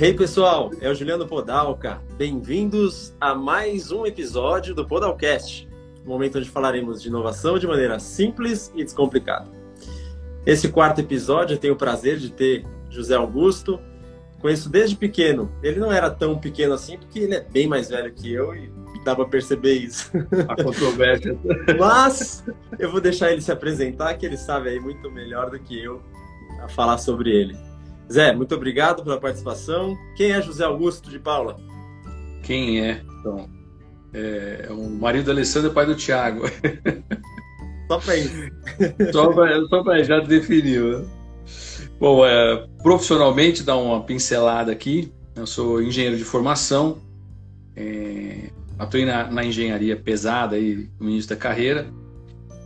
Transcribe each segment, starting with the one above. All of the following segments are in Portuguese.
Hey pessoal, é o Juliano Podalca. Bem-vindos a mais um episódio do Podalcast, um momento onde falaremos de inovação de maneira simples e descomplicada. Esse quarto episódio eu tenho o prazer de ter José Augusto. Conheço desde pequeno. Ele não era tão pequeno assim, porque ele é bem mais velho que eu e dá para perceber isso. A controvérsia. Mas eu vou deixar ele se apresentar, que ele sabe aí muito melhor do que eu a falar sobre ele. Zé, muito obrigado pela participação. Quem é José Augusto de Paula? Quem é? Então, é, é o marido do Alessandro e pai do Tiago. Só para isso. Só para já definiu. Bom, é, profissionalmente, dar uma pincelada aqui. Eu sou engenheiro de formação, é, atuei na, na, engenharia pesada aí no início da carreira,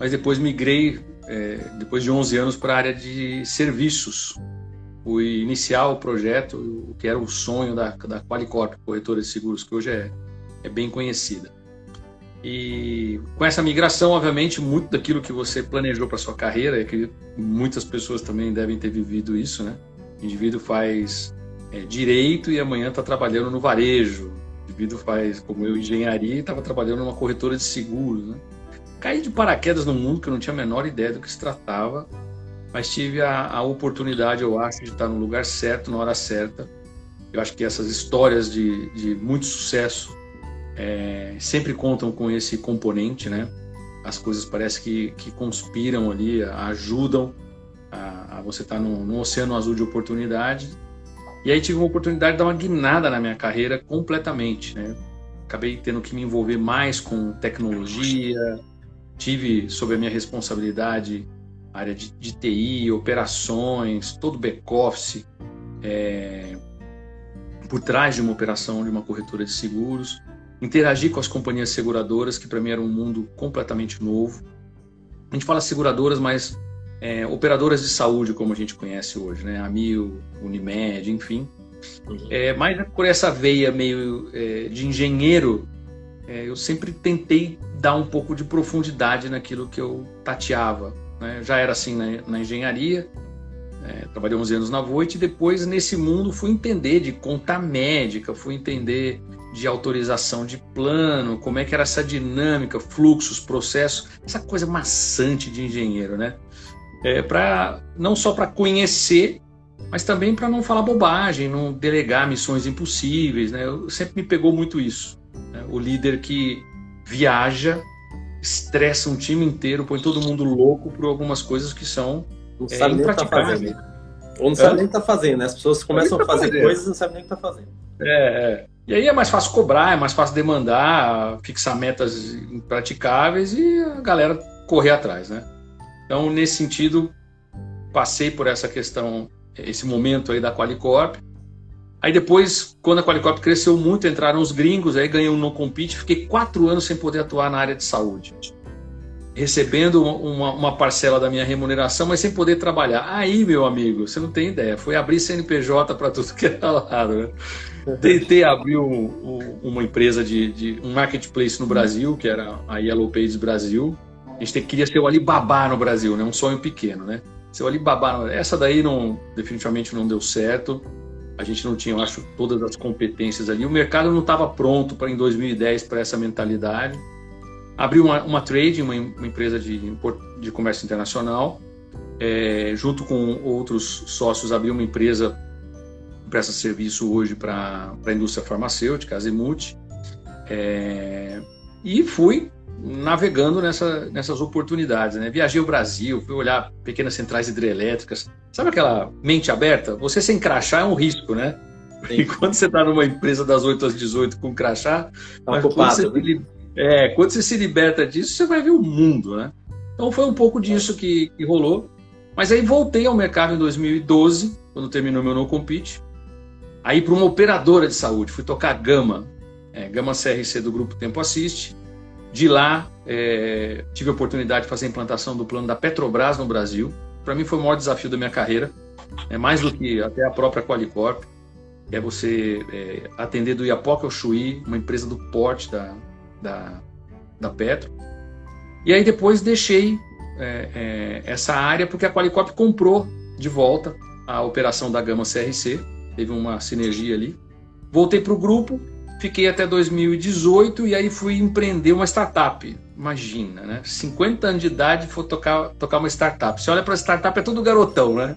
mas depois migrei, é, depois de 11 anos, para a área de serviços, fui iniciar o projeto, o que era o sonho da, da Qualicorp, corretora de seguros, que hoje é, é bem conhecida. E com essa migração, obviamente, muito daquilo que você planejou para sua carreira, e que muitas pessoas também devem ter vivido isso, né? O indivíduo faz é, direito e amanhã está trabalhando no varejo. O indivíduo faz, como eu, engenharia e estava trabalhando numa corretora de seguros, né? Caí de paraquedas no mundo que eu não tinha a menor ideia do que se tratava mas tive a, a oportunidade, eu acho, de estar no lugar certo, na hora certa. Eu acho que essas histórias de, de muito sucesso é, sempre contam com esse componente, né? As coisas parece que, que conspiram ali, ajudam a, a você estar num, num oceano azul de oportunidade. E aí tive uma oportunidade de dar uma guinada na minha carreira completamente, né? Acabei tendo que me envolver mais com tecnologia, tive sob a minha responsabilidade área de, de TI, operações, todo back-office, é, por trás de uma operação de uma corretora de seguros, interagir com as companhias seguradoras, que para mim era um mundo completamente novo. A gente fala seguradoras, mas é, operadoras de saúde, como a gente conhece hoje, né? Amil, Unimed, enfim. Uhum. É, mas por essa veia meio é, de engenheiro, é, eu sempre tentei dar um pouco de profundidade naquilo que eu tateava. Né? Já era assim na, na engenharia, é, trabalhei 11 anos na Voit e depois nesse mundo fui entender de conta médica, fui entender de autorização de plano, como é que era essa dinâmica, fluxos, processos, essa coisa maçante de engenheiro, né? É, para não só para conhecer, mas também para não falar bobagem, não delegar missões impossíveis, né? Eu, sempre me pegou muito isso. Né? O líder que viaja estressa um time inteiro, põe todo mundo louco por algumas coisas que são não é, sabe nem o que tá fazendo. Ou não sabe nem o que tá fazendo, né? As pessoas começam a fazer fazendo. coisas e não sabem nem o que tá fazendo. É, é. E aí é mais fácil cobrar, é mais fácil demandar, fixar metas impraticáveis e a galera correr atrás, né? Então, nesse sentido, passei por essa questão, esse momento aí da Qualicorp, Aí depois, quando a Qualicorp cresceu muito, entraram os gringos, aí ganhei um no compete, fiquei quatro anos sem poder atuar na área de saúde. Recebendo uma, uma, parcela da minha remuneração, mas sem poder trabalhar. Aí, meu amigo, você não tem ideia, foi abrir CNPJ para tudo que era lado. Né? Tentei abrir um, um, uma empresa de, de, um marketplace no Brasil, que era a Yellow Pages Brasil. A gente queria ser o Alibaba no Brasil, né? um sonho pequeno, né? Ser o Alibaba. Essa daí não, definitivamente não deu certo a gente não tinha, eu acho, todas as competências ali. O mercado não estava pronto para em 2010 para essa mentalidade. Abri uma, uma trade, uma, uma empresa de, de comércio internacional, é, junto com outros sócios, abri uma empresa presta serviço hoje para a indústria farmacêutica, a é, e fui navegando nessa, nessas oportunidades. Né? Viajei o Brasil, fui olhar pequenas centrais hidrelétricas. Sabe aquela mente aberta? Você sem crachá é um risco, né? Sim. E quando você está numa empresa das 8 às 18 com crachá, tá mas quando, você né? é, quando você se liberta disso, você vai ver o mundo, né? Então foi um pouco disso que, que rolou. Mas aí voltei ao mercado em 2012, quando terminou meu no compete. Aí para uma operadora de saúde, fui tocar Gama, é, Gama CRC do Grupo Tempo Assiste. De lá, é, tive a oportunidade de fazer a implantação do plano da Petrobras no Brasil. Para mim foi o maior desafio da minha carreira, é mais do que até a própria Qualicorp. É você é, atender do Iapoca ao Chuí, uma empresa do porte da, da, da Petro. E aí depois deixei é, é essa área porque a Qualicorp comprou de volta a operação da Gama CRC teve uma sinergia ali. Voltei para o grupo, fiquei até 2018 e aí fui empreender uma startup. Imagina, né? 50 anos de idade for tocar, tocar uma startup. Você olha para a startup, é tudo garotão, né?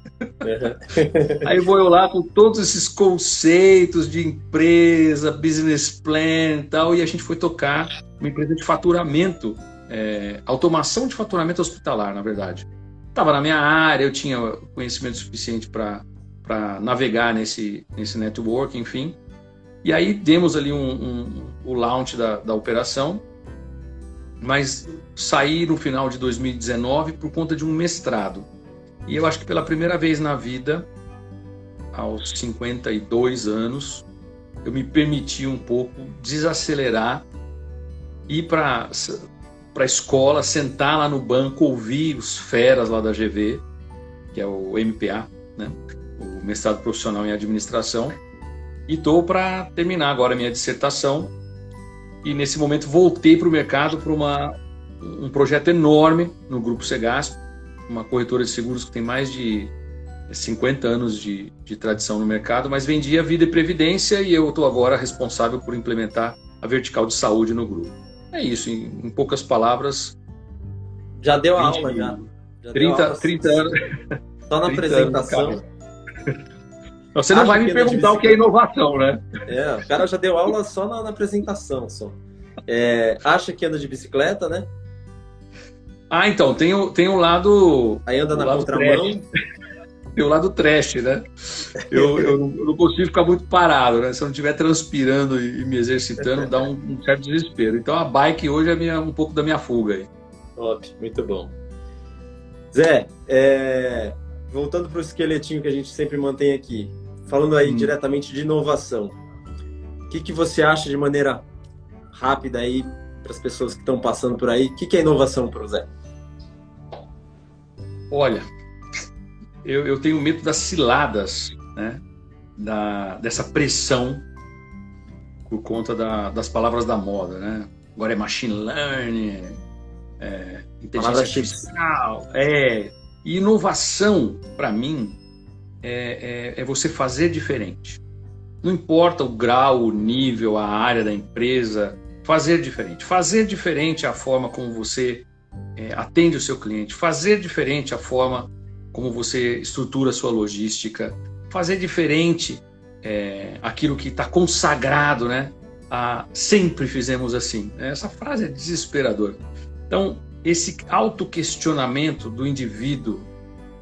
aí vou eu lá com todos esses conceitos de empresa, business plan e tal, e a gente foi tocar uma empresa de faturamento, é, automação de faturamento hospitalar, na verdade. Estava na minha área, eu tinha conhecimento suficiente para navegar nesse, nesse network, enfim. E aí demos ali um, um, o launch da, da operação, mas saí no final de 2019 por conta de um mestrado. E eu acho que pela primeira vez na vida, aos 52 anos, eu me permiti um pouco desacelerar, ir para a escola, sentar lá no banco, ouvir os feras lá da GV, que é o MPA, né? o mestrado profissional em administração, e estou para terminar agora a minha dissertação. E nesse momento voltei para o mercado para um projeto enorme no Grupo Segasp, uma corretora de seguros que tem mais de 50 anos de, de tradição no mercado, mas vendia vida e previdência e eu estou agora responsável por implementar a vertical de saúde no grupo. É isso, em, em poucas palavras. Já deu a aula, já. já 30, aula, 30 anos. Só na apresentação. Anos, Você não vai me perguntar o que é inovação, né? É, o cara já deu aula só na, na apresentação. Só. É, acha que anda de bicicleta, né? Ah, então, tem o, tem o lado. Aí anda na contramão tem o lado trash, né? Eu, eu, não, eu, não, consigo ficar muito parado, né? Se eu não estiver transpirando e me exercitando, dá um, um, certo desespero. Então a bike hoje é minha, um pouco da minha fuga aí. Top, muito bom. Zé, é... voltando para o esqueletinho que a gente sempre mantém aqui, falando aí hum. diretamente de inovação, o que, que você acha de maneira rápida aí para as pessoas que estão passando por aí? O que, que é inovação para o Zé? Olha, eu, eu tenho medo das ciladas, né? Da, dessa pressão por conta da, das palavras da moda, né? Agora é machine learning, é, inteligência artificial, é, inovação, para mim, é, é, é, você fazer diferente. Não importa o grau, o nível, a área da empresa, fazer diferente. Fazer diferente a forma como você é, atende o seu cliente, fazer diferente a forma como você estrutura a sua logística, fazer diferente é, aquilo que está consagrado, né? A, sempre fizemos assim. Essa frase é desesperadora. Então, esse autoquestionamento do indivíduo,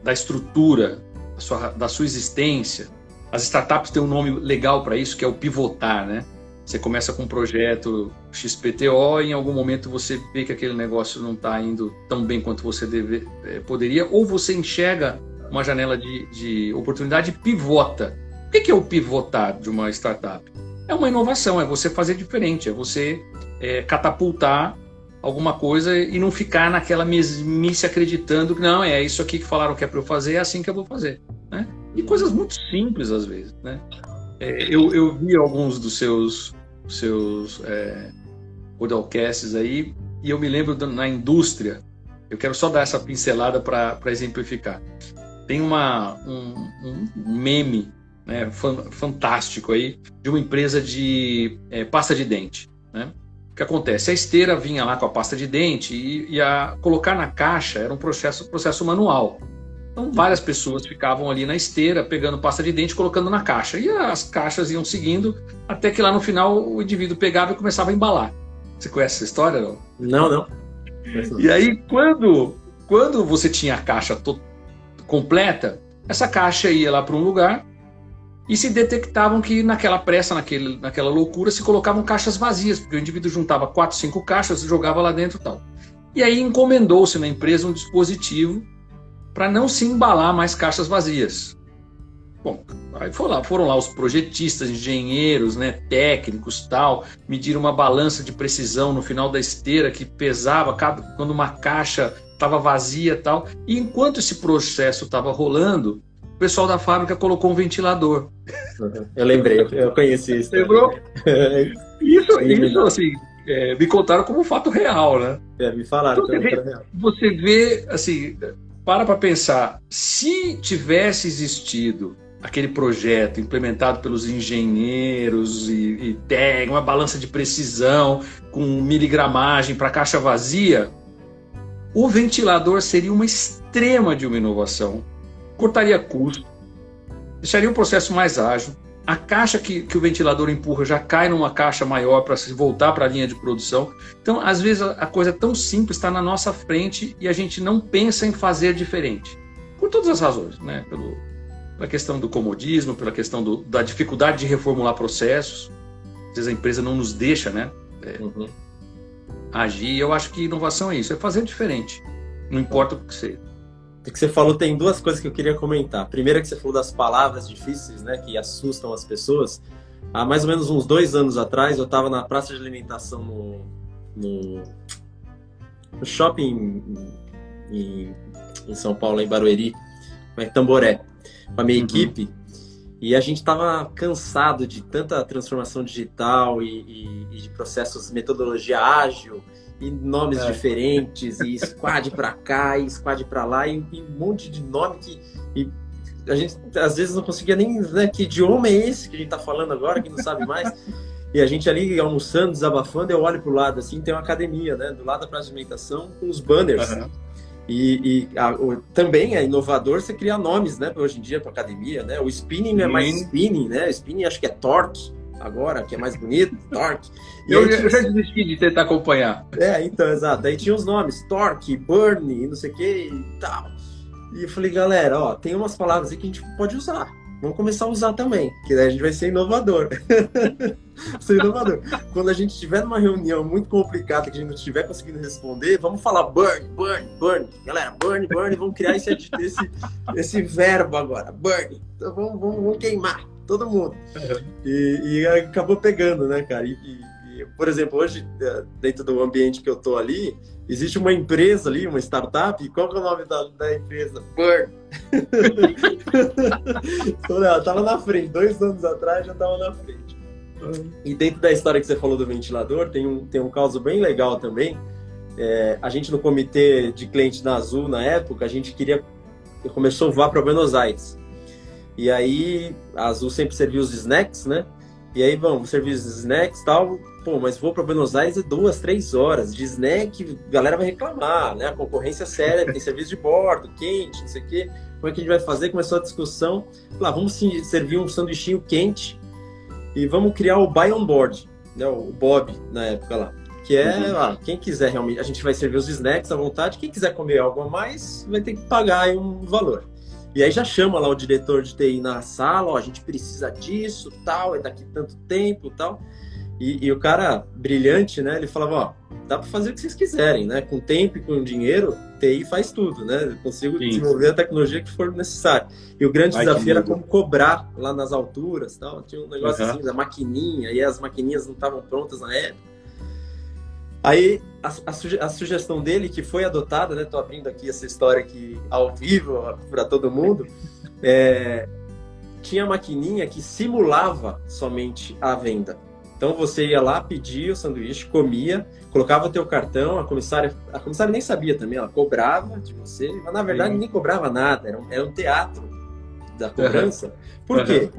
da estrutura, sua, da sua existência, as startups têm um nome legal para isso, que é o pivotar, né? Você começa com um projeto XPTO e em algum momento você vê que aquele negócio não está indo tão bem quanto você deve, é, poderia, ou você enxerga uma janela de, de oportunidade e pivota. O que é o pivotar de uma startup? É uma inovação, é você fazer diferente, é você é, catapultar alguma coisa e não ficar naquela mesmice acreditando que não, é isso aqui que falaram que é para eu fazer, é assim que eu vou fazer. Né? E coisas muito simples às vezes. Né? É, eu, eu vi alguns dos seus, seus é, podcasts aí e eu me lembro na indústria. Eu quero só dar essa pincelada para exemplificar. Tem uma, um, um meme né, fantástico aí de uma empresa de é, pasta de dente. Né? O que acontece? A esteira vinha lá com a pasta de dente e, e a colocar na caixa era um processo, processo manual. Então, várias pessoas ficavam ali na esteira, pegando pasta de dente, colocando na caixa. E as caixas iam seguindo, até que lá no final o indivíduo pegava e começava a embalar. Você conhece essa história, não? Não, não. E aí, quando, quando você tinha a caixa completa, essa caixa ia lá para um lugar e se detectavam que naquela pressa, naquele, naquela loucura, se colocavam caixas vazias, porque o indivíduo juntava quatro, cinco caixas jogava lá dentro e tal. E aí encomendou-se na empresa um dispositivo para não se embalar mais caixas vazias. Bom, aí foram lá, foram lá os projetistas, engenheiros, né, técnicos, tal, mediram uma balança de precisão no final da esteira que pesava cada, quando uma caixa estava vazia, tal. E enquanto esse processo estava rolando, o pessoal da fábrica colocou um ventilador. Eu lembrei, eu conheci isso. Lembrou? isso, isso assim, é, me contaram como um fato real, né? É, me falaram. Então, você, vê, você vê, assim, para para pensar, se tivesse existido aquele projeto implementado pelos engenheiros e, e uma balança de precisão com miligramagem para caixa vazia, o ventilador seria uma extrema de uma inovação, cortaria custo, deixaria o processo mais ágil, a caixa que, que o ventilador empurra já cai numa caixa maior para se voltar para a linha de produção. Então, às vezes, a coisa é tão simples está na nossa frente e a gente não pensa em fazer diferente. Por todas as razões, né? Pelo, pela questão do comodismo, pela questão do, da dificuldade de reformular processos. Às vezes a empresa não nos deixa, né? É, uhum. Agir. Eu acho que inovação é isso, é fazer diferente. Não importa o que seja. O que você falou tem duas coisas que eu queria comentar. Primeiro é que você falou das palavras difíceis, né, que assustam as pessoas. Há mais ou menos uns dois anos atrás, eu estava na praça de alimentação no, no, no shopping em, em, São Paulo, em Barueri, em Tamboré, com a minha uhum. equipe. E a gente estava cansado de tanta transformação digital e, e, e de processos, metodologia ágil e nomes é. diferentes, e squad para cá, e squad para lá, e, e, um monte de nome que e a gente às vezes não conseguia nem né, que idioma é esse que a gente está falando agora, que não sabe mais. E a gente ali almoçando, desabafando, eu olho para o lado assim, tem uma academia, né? Do lado da praça de alimentação, com os banners. Uhum. E, e a, o, também é inovador você criar nomes, né? Hoje em dia para academia, né? O spinning é mais spinning, né? O spinning acho que é torque agora, que é mais bonito, Torque. E eu, eu já desisti de tentar acompanhar. É, então, exato. Aí tinha os nomes, Torque, Burn, não sei o que e tal. E eu falei, galera, ó, tem umas palavras aí que a gente pode usar. Vamos começar a usar também, que daí a gente vai ser inovador. ser inovador. Quando a gente estiver numa reunião muito complicada que a gente não estiver conseguindo responder, vamos falar burn, burn, burn. Galera, burn, burn, vamos criar esse, esse, esse verbo agora, burn. Então vamos, vamos, vamos queimar todo mundo. Uhum. E, e, acabou pegando, né, cara? E, e, por exemplo, hoje, é, dentro do ambiente que eu tô ali, existe uma empresa ali, uma startup, e qual que é o nome da, da empresa? Burn. então, ela tava na frente, dois anos atrás já tava na frente. E dentro da história que você falou do ventilador, tem um, tem um caso bem legal também. É, a gente no comitê de clientes da Azul, na época, a gente queria começou a voar para Buenos Aires. E aí, a Azul sempre serviu os snacks, né? E aí, vamos servir os snacks e tal. Pô, mas vou para Buenos Aires é duas, três horas de snack, a galera vai reclamar, né? A concorrência é séria, tem serviço de bordo, quente, não sei o quê. Como é que a gente vai fazer? Começou a discussão. Lá, vamos sim, servir um sanduichinho quente e vamos criar o Buy On Board, né? O Bob, na época lá. Que é, uhum. ah, quem quiser realmente, a gente vai servir os snacks à vontade, quem quiser comer algo a mais, vai ter que pagar aí um valor. E aí já chama lá o diretor de TI na sala, ó, a gente precisa disso, tal, é daqui tanto tempo, tal. E, e o cara brilhante, né? Ele falava, ó, dá para fazer o que vocês quiserem, né? Com tempo e com dinheiro, TI faz tudo, né? Eu consigo Sim. desenvolver a tecnologia que for necessário. E o grande Vai desafio era como cobrar lá nas alturas, tal. Tinha um negócio uhum. assim da maquininha, e as maquininhas não estavam prontas na época. Aí a, a, suge a, sugestão dele, que foi adotada, né? Tô abrindo aqui essa história aqui ao vivo para todo mundo. É, tinha maquininha que simulava somente a venda. Então você ia lá, pedia o sanduíche, comia, colocava o teu cartão, a comissária, a comissária nem sabia também, ela cobrava de você, mas na verdade Sim. nem cobrava nada, era um, era um teatro da cobrança. Uhum. Por uhum. quê?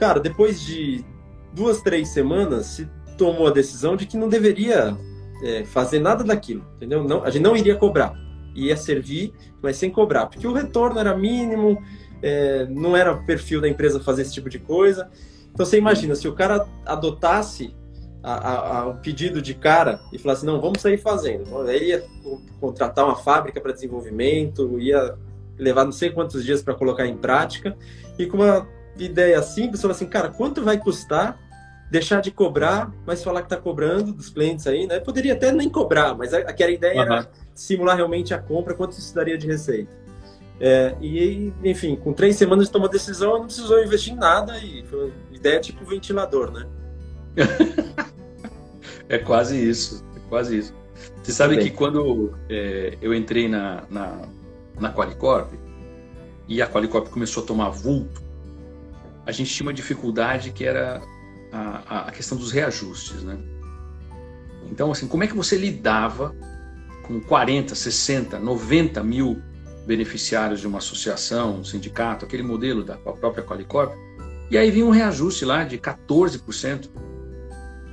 Cara, depois de duas, três semanas, se tomou a decisão de que não deveria é, fazer nada daquilo, entendeu? Não, a gente não iria cobrar, ia servir, mas sem cobrar, porque o retorno era mínimo, é, não era perfil da empresa fazer esse tipo de coisa. Então você imagina, se o cara adotasse o pedido de cara e falasse, não, vamos sair fazendo. Aí ia contratar uma fábrica para desenvolvimento, ia levar não sei quantos dias para colocar em prática, e com uma ideia simples, você fala assim, cara, quanto vai custar deixar de cobrar, mas falar que está cobrando dos clientes aí, né? Poderia até nem cobrar, mas aquela ideia uhum. era simular realmente a compra, quanto isso daria de receita. É, e, enfim, com três semanas de tomar decisão, não precisou investir em nada e foi uma ideia tipo ventilador, né? é quase isso, é quase isso. Você sabe Também. que quando é, eu entrei na, na, na Qualicorp e a Qualicorp começou a tomar vulto, a gente tinha uma dificuldade que era a, a questão dos reajustes, né? Então, assim, como é que você lidava com 40, 60, 90 mil beneficiários de uma associação, um sindicato, aquele modelo da própria Qualicorp. E aí vinha um reajuste lá de 14%.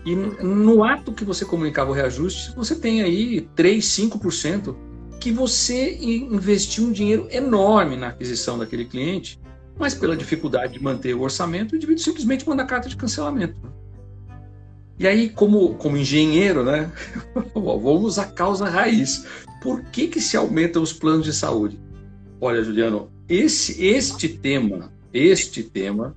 E no ato que você comunicava o reajuste, você tem aí 3, 5% que você investiu um dinheiro enorme na aquisição daquele cliente, mas pela dificuldade de manter o orçamento, o indivíduo simplesmente manda carta de cancelamento. E aí, como, como engenheiro, né, vamos à causa raiz. Por que, que se aumentam os planos de saúde? Olha, Juliano, esse, este tema, este tema,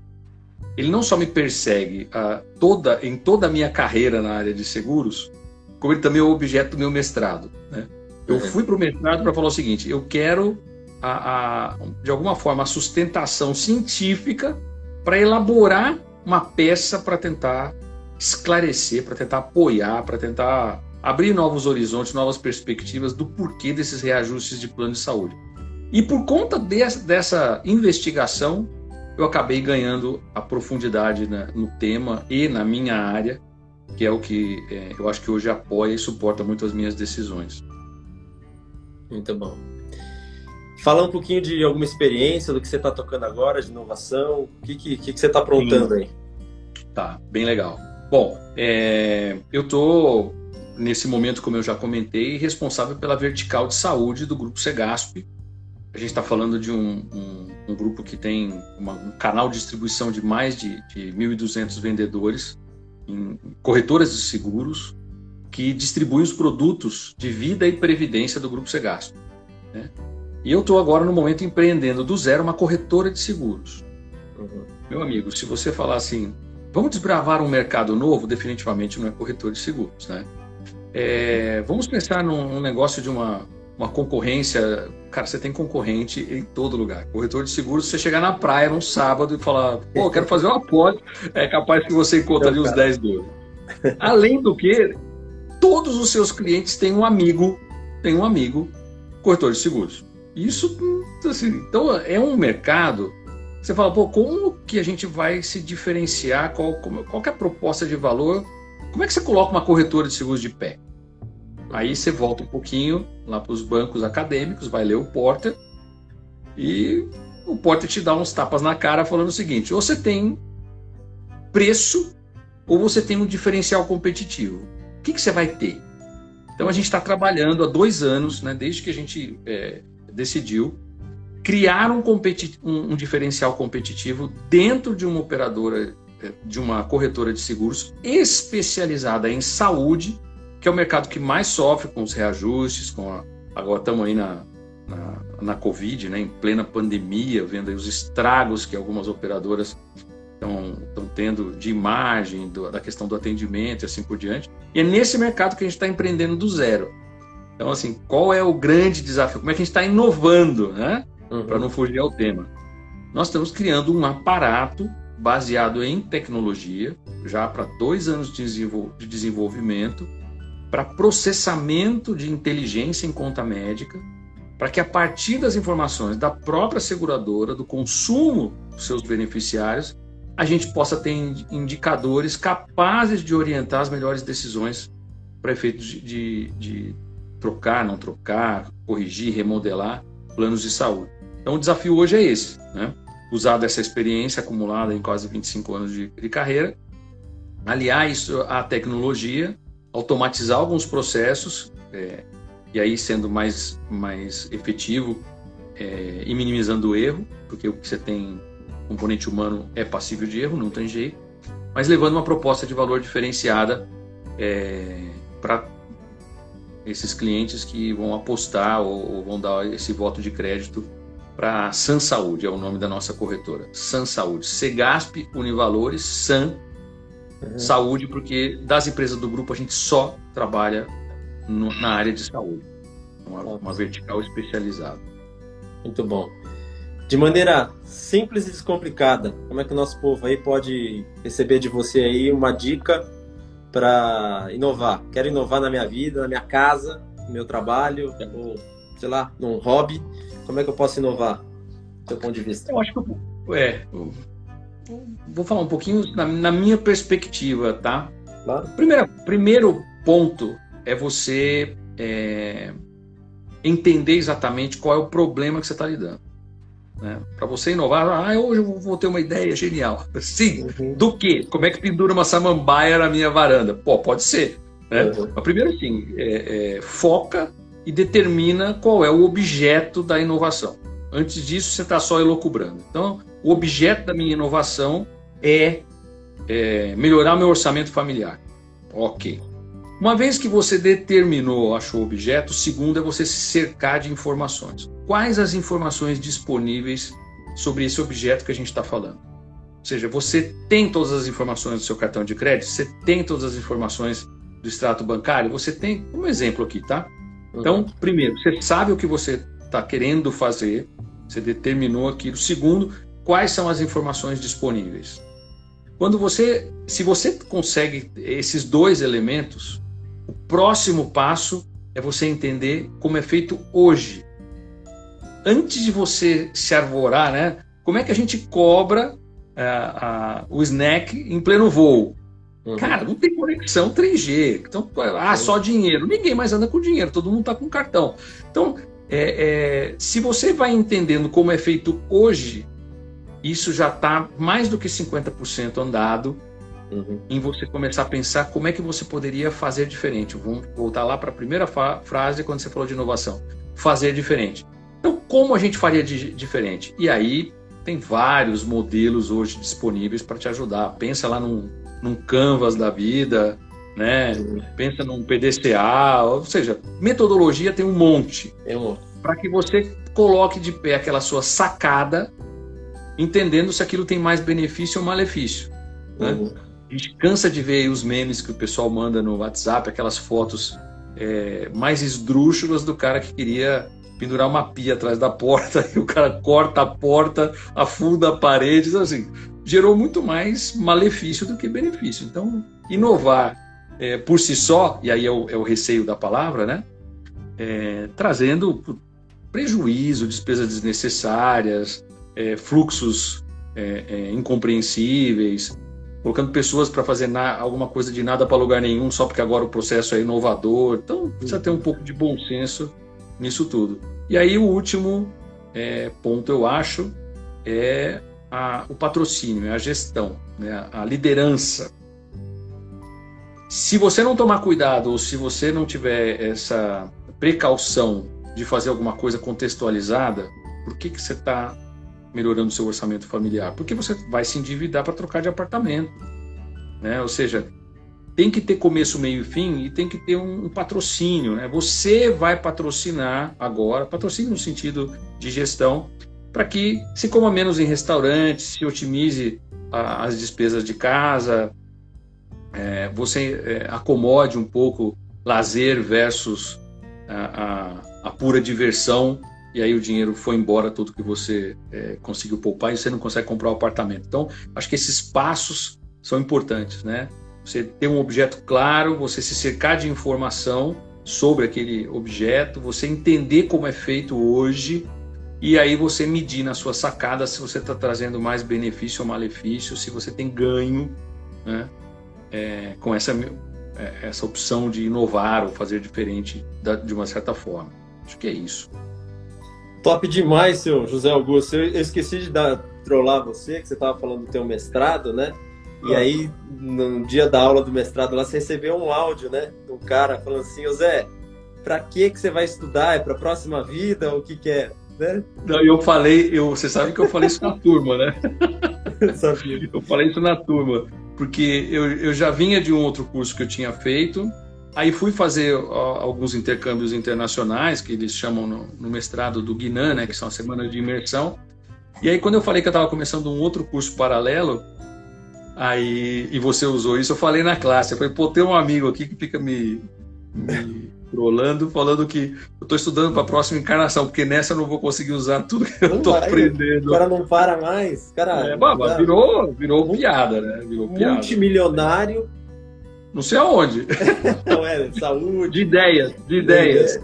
ele não só me persegue a, toda, em toda a minha carreira na área de seguros, como ele também é o objeto do meu mestrado. Né? Eu fui para o mestrado para falar o seguinte: eu quero, a, a, de alguma forma, a sustentação científica para elaborar uma peça para tentar esclarecer, para tentar apoiar, para tentar abrir novos horizontes, novas perspectivas do porquê desses reajustes de plano de saúde. E por conta dessa investigação, eu acabei ganhando a profundidade no tema e na minha área, que é o que é, eu acho que hoje apoia e suporta muito as minhas decisões. Muito bom. Fala um pouquinho de alguma experiência, do que você está tocando agora, de inovação, o que, que, que você está aprontando aí? Tá, bem legal. Bom, é, eu estou, nesse momento, como eu já comentei, responsável pela vertical de saúde do Grupo Segasp. A gente está falando de um, um, um, grupo que tem uma, um canal de distribuição de mais de, de 1.200 vendedores em corretoras de seguros, que distribui os produtos de vida e previdência do Grupo Segasp. Né? E eu estou agora no momento empreendendo do zero uma corretora de seguros. Uhum. Meu amigo, se você falar assim, vamos desbravar um mercado novo, definitivamente não é corretor de seguros, né? É, vamos pensar num, num, negócio de uma, uma concorrência. Cara, você tem concorrente em todo lugar. Corretor de seguros, você chegar na praia num sábado e falar, pô, quero fazer uma aposta, é capaz que você encontre ali uns 10, 12. Além do que, todos os seus clientes têm um amigo, tem um amigo corretor de seguros. Isso, assim, então é um mercado. Você fala, pô, como que a gente vai se diferenciar? Qual, qual é a proposta de valor? Como é que você coloca uma corretora de seguros de pé? Aí você volta um pouquinho lá para os bancos acadêmicos, vai ler o Porter e o Porter te dá uns tapas na cara falando o seguinte: ou você tem preço ou você tem um diferencial competitivo que, que você vai ter? Então a gente está trabalhando há dois anos, né, desde que a gente é, decidiu criar um, um, um, diferencial competitivo dentro de uma operadora, é, de uma corretora de seguros especializada em saúde, que é o mercado que mais sofre com os reajustes, com a, agora estamos aí na, na, na Covid, né, em plena pandemia, vendo os estragos que algumas operadoras estão tendo de imagem, do, da questão do atendimento e assim por diante. E é nesse mercado que a gente está empreendendo do zero. Então, assim, qual é o grande desafio? Como é que a gente está inovando, né? Uhum. Para não fugir ao tema. Nós estamos criando um aparato baseado em tecnologia, já para dois anos de desenvolvimento, para processamento de inteligência em conta médica, para que a partir das informações da própria seguradora, do consumo dos seus beneficiários, a gente possa ter indicadores capazes de orientar as melhores decisões para efeitos de, de, de, trocar, não trocar, corrigir, remodelar planos de saúde. Então, o desafio hoje é esse, né? Usar dessa experiência acumulada em quase 25 anos de, de carreira, aliar isso à tecnologia, automatizar alguns processos, é, e aí sendo mais, mais efetivo é, e minimizando o erro, porque o que você tem componente humano é passível de erro, não tem jeito, mas levando uma proposta de valor diferenciada é, para esses clientes que vão apostar ou, ou, vão dar esse voto de crédito para San Saúde, é o nome da nossa corretora. San Saúde. Segasp, Univalores, San uhum. Saúde, porque das empresas do grupo a gente só trabalha no, na área de saúde. Uma, uma vertical especializada. Muito bom de maneira simples e descomplicada. Como é que o nosso povo aí pode receber de você aí uma dica para inovar? Quero inovar na minha vida, na minha casa, no meu trabalho, ou sei lá, num hobby. Como é que eu posso inovar? Do seu ponto de vista. Eu acho que eu, é, eu vou falar um pouquinho na, na minha perspectiva, tá? Claro. Primeiro, primeiro ponto é você é, entender exatamente qual é o problema que você está lidando. Né? Para você inovar, ah, hoje eu vou ter uma ideia genial. Sim, uhum. do que? Como é que pendura uma samambaia na minha varanda? Pô, pode ser. Né? Uhum. Mas primeiro, sim, é, é, foca e determina qual é o objeto da inovação. Antes disso, você está só elocubrando. Então, o objeto da minha inovação é, é melhorar meu orçamento familiar. Ok. Uma vez que você determinou, achou o objeto, o segundo é você se cercar de informações. Quais as informações disponíveis sobre esse objeto que a gente está falando? Ou seja, você tem todas as informações do seu cartão de crédito, você tem todas as informações do extrato bancário, você tem um exemplo aqui, tá? Então, uhum. primeiro, você sabe o que você está querendo fazer, você determinou aquilo. Segundo, quais são as informações disponíveis? Quando você, se você consegue esses dois elementos, o próximo passo é você entender como é feito hoje. Antes de você se arvorar, né? Como é que a gente cobra uh, uh, o snack em pleno voo? Uhum. Cara, não tem conexão 3G. Então, ah, só dinheiro. Ninguém mais anda com dinheiro, todo mundo está com cartão. Então, é, é, se você vai entendendo como é feito hoje, isso já está mais do que 50% andado uhum. em você começar a pensar como é que você poderia fazer diferente. Vamos voltar lá para a primeira frase quando você falou de inovação. Fazer diferente. Então, como a gente faria de diferente? E aí, tem vários modelos hoje disponíveis para te ajudar. Pensa lá num, num Canvas da vida, né? Uhum. Pensa num PDCA, ou seja, metodologia tem um monte. Para que você coloque de pé aquela sua sacada entendendo se aquilo tem mais benefício ou malefício. Né? Uhum. A gente cansa de ver os memes que o pessoal manda no WhatsApp, aquelas fotos é, mais esdrúxulas do cara que queria pendurar uma pia atrás da porta e o cara corta a porta, afunda a parede, então, assim, gerou muito mais malefício do que benefício. Então, inovar é, por si só, e aí é o, é o receio da palavra, né? É, trazendo prejuízo, despesas desnecessárias, é, fluxos é, é, incompreensíveis, colocando pessoas para fazer na, alguma coisa de nada para lugar nenhum só porque agora o processo é inovador. Então precisa ter um pouco de bom senso nisso tudo. E aí o último é, ponto eu acho é a, o patrocínio, é a gestão, né, a liderança. Se você não tomar cuidado ou se você não tiver essa precaução de fazer alguma coisa contextualizada, por que, que você está melhorando seu orçamento familiar? Porque você vai se endividar para trocar de apartamento. Né? Ou seja, tem que ter começo, meio e fim e tem que ter um, um patrocínio. Né? Você vai patrocinar agora, patrocínio no sentido de gestão, para que se coma menos em restaurantes, se otimize a, as despesas de casa, é, você é, acomode um pouco lazer versus a, a, a pura diversão e aí o dinheiro foi embora tudo que você é, conseguiu poupar e você não consegue comprar o um apartamento. Então, acho que esses passos são importantes, né? Você ter um objeto claro, você se cercar de informação sobre aquele objeto, você entender como é feito hoje e aí você medir na sua sacada se você está trazendo mais benefício ou malefício, se você tem ganho, né? É, com essa, é, essa opção de inovar ou fazer diferente da, de uma certa forma. Acho que é isso. Top demais, seu José Augusto. Eu esqueci de dar, trollar você, que você estava falando do teu mestrado, né? E aí, no dia da aula do mestrado lá, você recebeu um áudio, né? Um cara falando assim, José, para que que você vai estudar? É para a próxima vida? O que que é? Né? Não, eu falei, eu, você sabe que eu falei isso na turma, né? Eu, eu falei isso na turma, porque eu, eu já vinha de um outro curso que eu tinha feito, Aí fui fazer ó, alguns intercâmbios internacionais, que eles chamam no, no mestrado do Guinan, né, que são as semanas de imersão. E aí, quando eu falei que eu estava começando um outro curso paralelo, aí e você usou isso, eu falei na classe. Eu falei, pô, tem um amigo aqui que fica me, me trolando, falando que eu estou estudando para a próxima encarnação, porque nessa eu não vou conseguir usar tudo que eu estou aprendendo. O cara não para mais. Cara, é, baba, virou, virou piada, né? Virou piada. Multimilionário não sei aonde. Não é, saúde. De ideias, de ideias.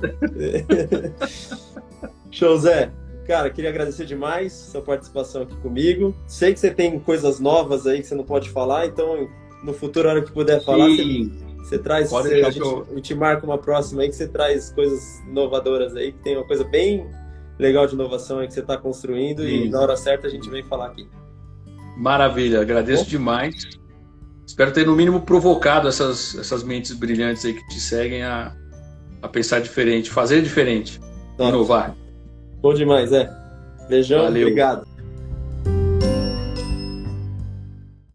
Show, Zé. Cara, queria agradecer demais sua participação aqui comigo. Sei que você tem coisas novas aí que você não pode falar, então no futuro, a hora que puder falar, Sim. Você traz, você, a, gente, eu- a gente marca uma próxima aí que você traz coisas inovadoras aí, que tem uma coisa bem legal de inovação aí que você está construindo e Isso. na hora certa a gente vem falar aqui. Maravilha, agradeço Bom. demais. Espero ter, no mínimo, provocado essas, essas mentes brilhantes aí que te seguem a, a pensar diferente, fazer diferente, inovar. Bom demais, é. Beijão, Valeu. obrigado.